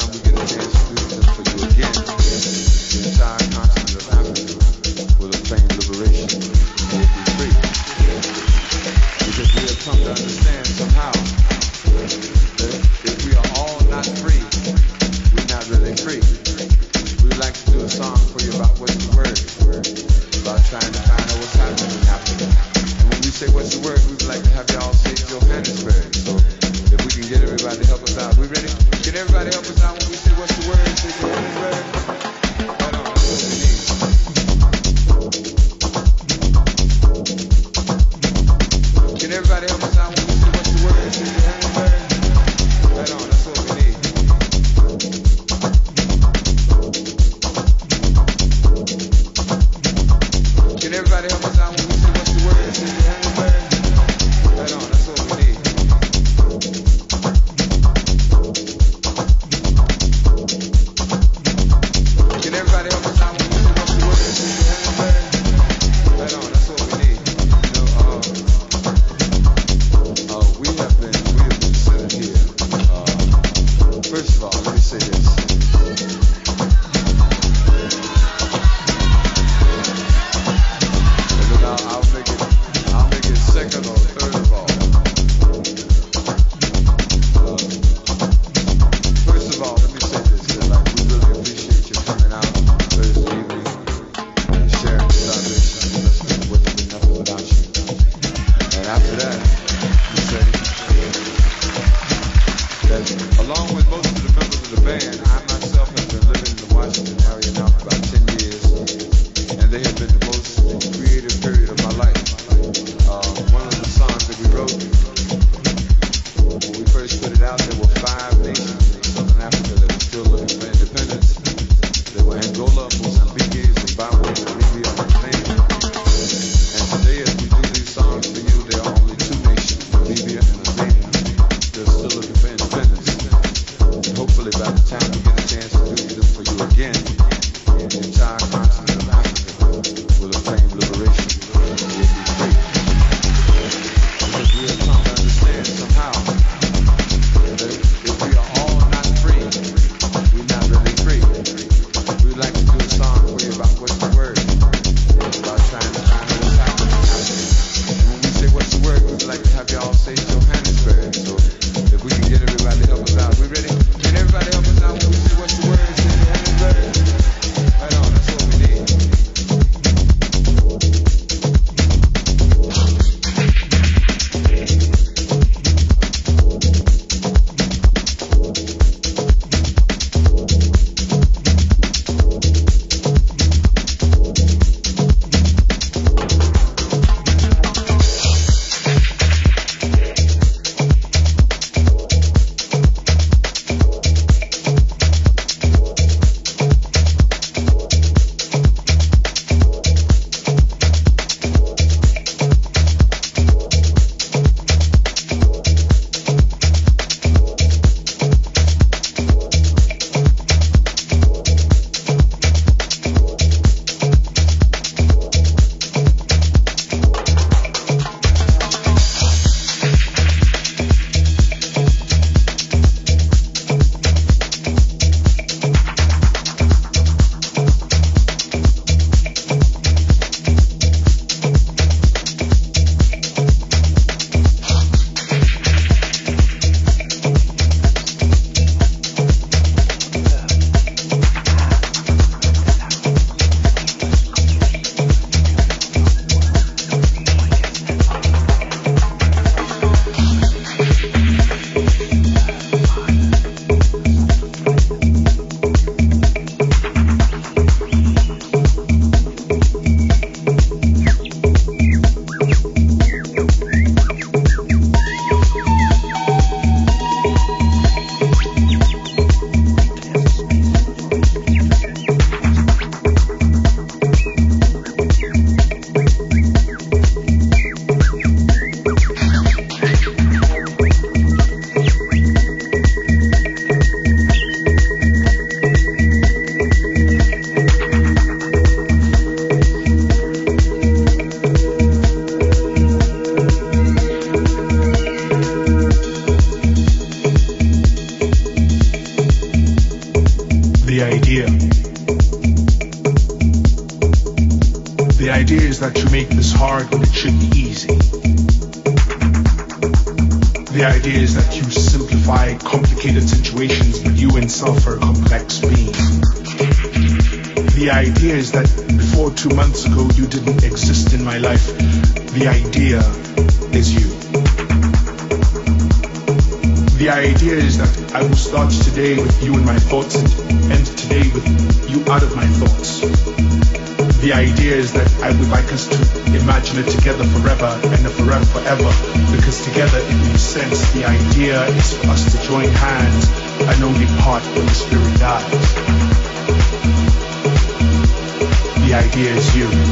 time we sense, the idea is for us to join hands and only part when the spirit dies. The idea is you.